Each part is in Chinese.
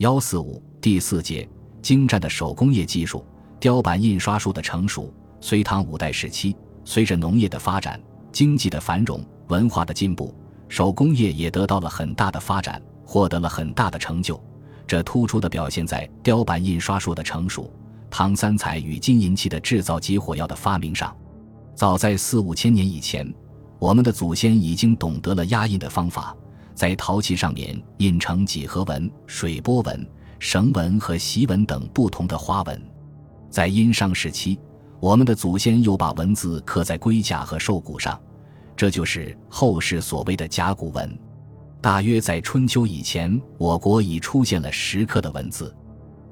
幺四五第四节，精湛的手工业技术，雕版印刷术的成熟。隋唐五代时期，随着农业的发展、经济的繁荣、文化的进步，手工业也得到了很大的发展，获得了很大的成就。这突出的表现在雕版印刷术的成熟、唐三彩与金银器的制造及火药的发明上。早在四五千年以前，我们的祖先已经懂得了压印的方法，在陶器上面印成几何纹、水波纹、绳纹和席纹等不同的花纹。在殷商时期，我们的祖先又把文字刻在龟甲和兽骨上，这就是后世所谓的甲骨文。大约在春秋以前，我国已出现了石刻的文字。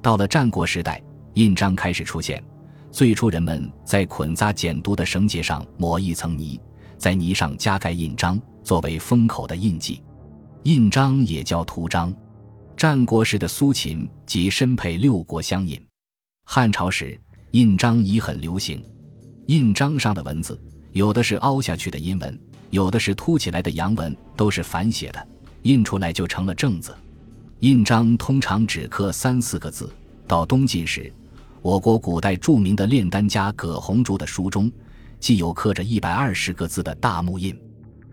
到了战国时代，印章开始出现。最初，人们在捆扎简牍的绳结上抹一层泥，在泥上加盖印章，作为封口的印记。印章也叫图章。战国时的苏秦即身配六国相印。汉朝时，印章已很流行。印章上的文字，有的是凹下去的阴文，有的是凸起来的阳文，都是反写的。印出来就成了正字，印章通常只刻三四个字。到东晋时，我国古代著名的炼丹家葛洪竹的书中，既有刻着一百二十个字的大木印。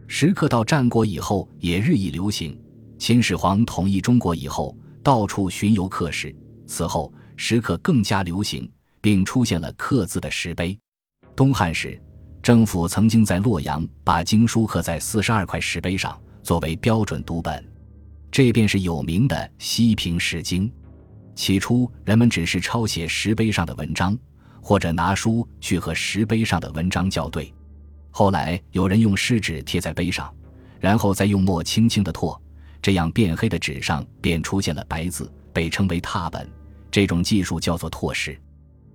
石刻到战国以后也日益流行。秦始皇统一中国以后，到处巡游刻石，此后石刻更加流行，并出现了刻字的石碑。东汉时，政府曾经在洛阳把经书刻在四十二块石碑上。作为标准读本，这便是有名的西平石经。起初，人们只是抄写石碑上的文章，或者拿书去和石碑上的文章校对。后来，有人用湿纸贴在碑上，然后再用墨轻轻的拓，这样变黑的纸上便出现了白字，被称为拓本。这种技术叫做拓石。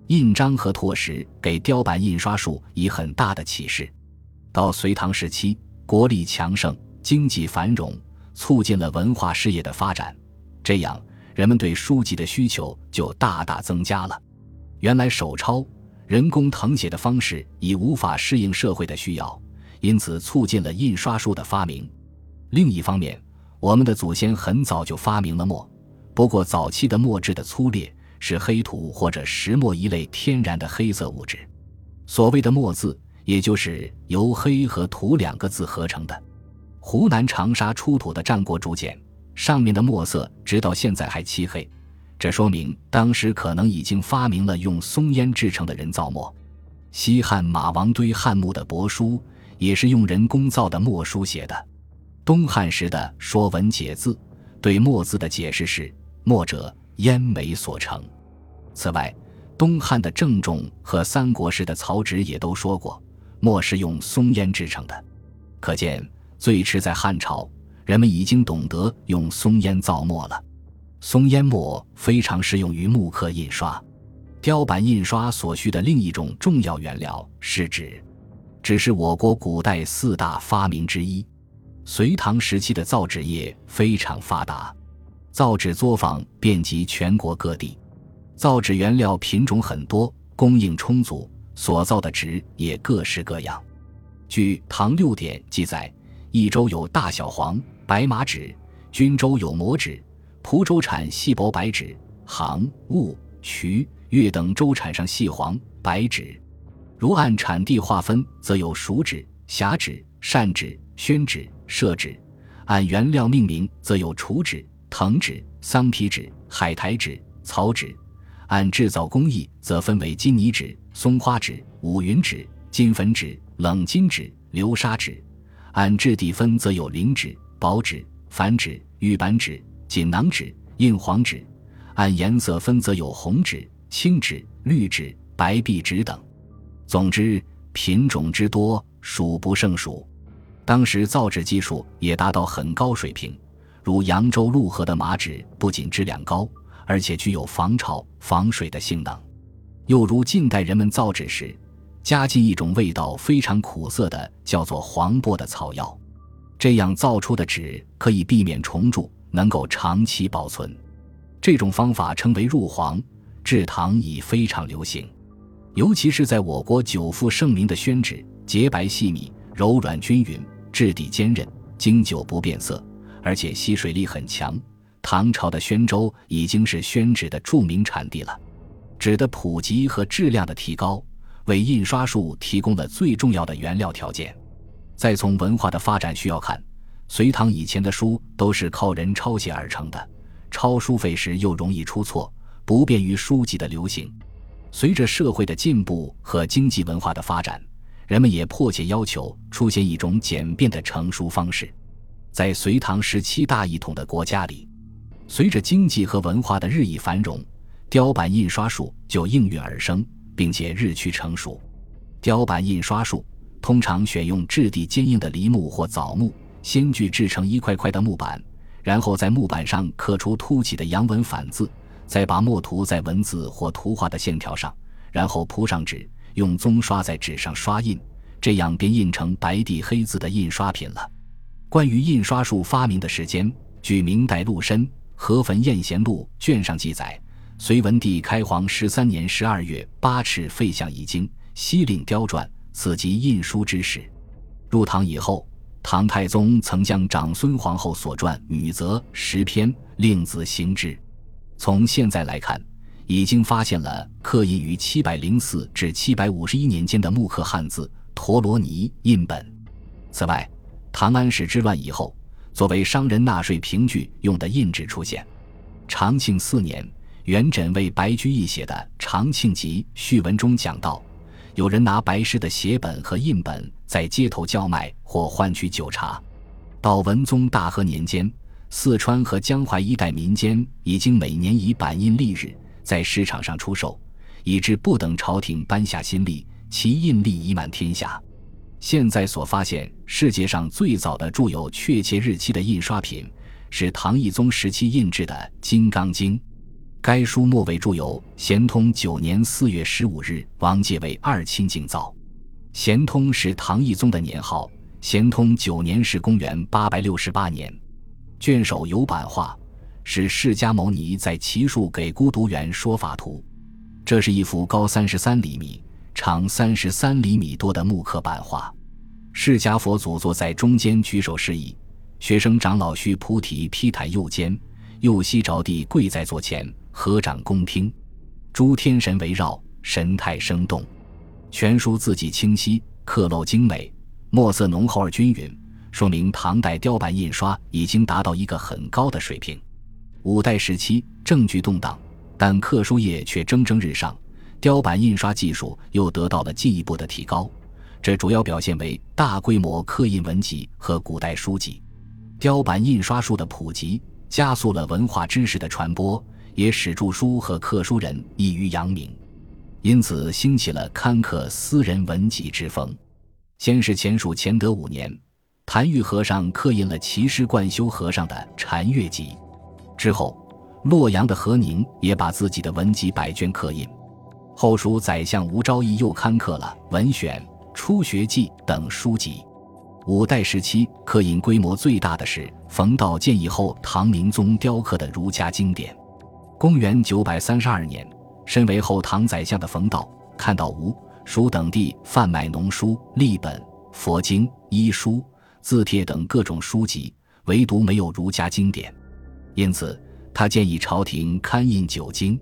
印章和拓石给雕版印刷术以很大的启示。到隋唐时期，国力强盛。经济繁荣促进了文化事业的发展，这样人们对书籍的需求就大大增加了。原来手抄、人工誊写的方式已无法适应社会的需要，因此促进了印刷术的发明。另一方面，我们的祖先很早就发明了墨，不过早期的墨质的粗劣，是黑土或者石墨一类天然的黑色物质。所谓的墨字，也就是由黑和土两个字合成的。湖南长沙出土的战国竹简，上面的墨色直到现在还漆黑，这说明当时可能已经发明了用松烟制成的人造墨。西汉马王堆汉墓的帛书也是用人工造的墨书写的。东汉时的《说文解字》对墨字的解释是：墨者，烟煤所成。此外，东汉的郑仲和三国时的曹植也都说过，墨是用松烟制成的。可见。最迟在汉朝，人们已经懂得用松烟造墨了。松烟墨非常适用于木刻印刷、雕版印刷所需的另一种重要原料是纸，纸是我国古代四大发明之一。隋唐时期的造纸业非常发达，造纸作坊遍及全国各地，造纸原料品种很多，供应充足，所造的纸也各式各样。据《唐六典》记载。益州有大小黄、白马纸，均州有磨纸，蒲州产细薄白纸，杭、婺、衢、越等州产上细黄、白纸。如按产地划分，则有熟纸、狭纸、扇纸、宣纸、歙纸；按原料命名，则有楚纸、藤纸、桑皮纸、海苔纸、草纸；按制造工艺，则分为金泥纸、松花纸、五云纸、金粉纸、冷金纸、流沙纸。按质地分，则有磷纸、薄纸、矾纸、玉板纸、锦囊纸、硬黄纸；按颜色分，则有红纸、青纸、绿纸、白壁纸等。总之，品种之多，数不胜数。当时造纸技术也达到很高水平，如扬州陆河的麻纸，不仅质量高，而且具有防潮、防水的性能。又如近代人们造纸时，加进一种味道非常苦涩的，叫做黄柏的草药，这样造出的纸可以避免虫蛀，能够长期保存。这种方法称为入黄，制糖已非常流行。尤其是在我国久负盛名的宣纸，洁白细密、柔软均匀，质地坚韧，经久不变色，而且吸水力很强。唐朝的宣州已经是宣纸的著名产地了。纸的普及和质量的提高，为印刷术提供了最重要的原料条件。再从文化的发展需要看，隋唐以前的书都是靠人抄写而成的，抄书费时又容易出错，不便于书籍的流行。随着社会的进步和经济文化的发展，人们也迫切要求出现一种简便的成书方式。在隋唐时期大一统的国家里，随着经济和文化的日益繁荣。雕版印刷术就应运而生，并且日趋成熟。雕版印刷术通常选用质地坚硬的梨木或枣木，先锯制成一块块的木板，然后在木板上刻出凸起的阳文反字，再把墨涂在文字或图画的线条上，然后铺上纸，用棕刷在纸上刷印，这样便印成白底黑字的印刷品了。关于印刷术发明的时间，据明代陆深《河汾验贤录》卷上记载。隋文帝开皇十三年十二月，八尺废相已经，西令雕撰，此即印书之始。入唐以后，唐太宗曾将长孙皇后所传《女则》十篇，令子行之。从现在来看，已经发现了刻印于七百零四至七百五十一年间的木刻汉字陀罗尼印本。此外，唐安史之乱以后，作为商人纳税凭据用的印纸出现。长庆四年。元稹为白居易写的《长庆集》序文中讲到，有人拿白诗的写本和印本在街头叫卖或换取酒茶。到文宗大和年间，四川和江淮一带民间已经每年以版印历日在市场上出售，以致不等朝廷颁下新历，其印历已满天下。现在所发现世界上最早的著有确切日期的印刷品，是唐懿宗时期印制的《金刚经》。该书末尾注有咸通九年四月十五日，王介为二亲敬造。咸通是唐懿宗的年号，咸通九年是公元八百六十八年。卷首有版画，是释迦牟尼在奇树给孤独园说法图。这是一幅高三十三厘米、长三十三厘米多的木刻版画。释迦佛祖坐在中间举手示意，学生长老须菩提披袒右肩，右膝着地跪在座前。合掌恭听，诸天神围绕，神态生动，全书字迹清晰，刻镂精美，墨色浓厚而均匀，说明唐代雕版印刷已经达到一个很高的水平。五代时期政局动荡，但刻书业却蒸蒸日上，雕版印刷技术又得到了进一步的提高。这主要表现为大规模刻印文集和古代书籍。雕版印刷术的普及，加速了文化知识的传播。也使著书和刻书人易于扬名，因此兴起了刊刻私人文集之风。先是前蜀乾德五年，谭玉和尚刻印了齐师贯休和尚的《禅乐集》，之后洛阳的何宁也把自己的文集百卷刻印。后蜀宰相吴昭义又刊刻了《文选》《初学记》等书籍。五代时期刻印规模最大的是冯道建议后唐明宗雕刻的儒家经典。公元九百三十二年，身为后唐宰相的冯道看到吴、蜀等地贩卖农书、隶本、佛经、医书、字帖等各种书籍，唯独没有儒家经典，因此他建议朝廷刊印九经。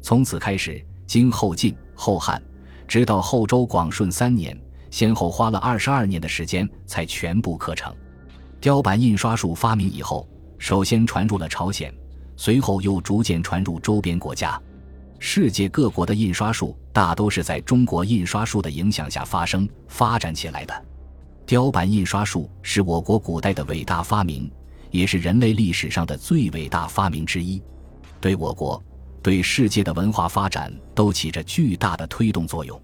从此开始，经后晋、后汉，直到后周广顺三年，先后花了二十二年的时间才全部刻成。雕版印刷术发明以后，首先传入了朝鲜。随后又逐渐传入周边国家，世界各国的印刷术大都是在中国印刷术的影响下发生发展起来的。雕版印刷术是我国古代的伟大发明，也是人类历史上的最伟大发明之一，对我国、对世界的文化发展都起着巨大的推动作用。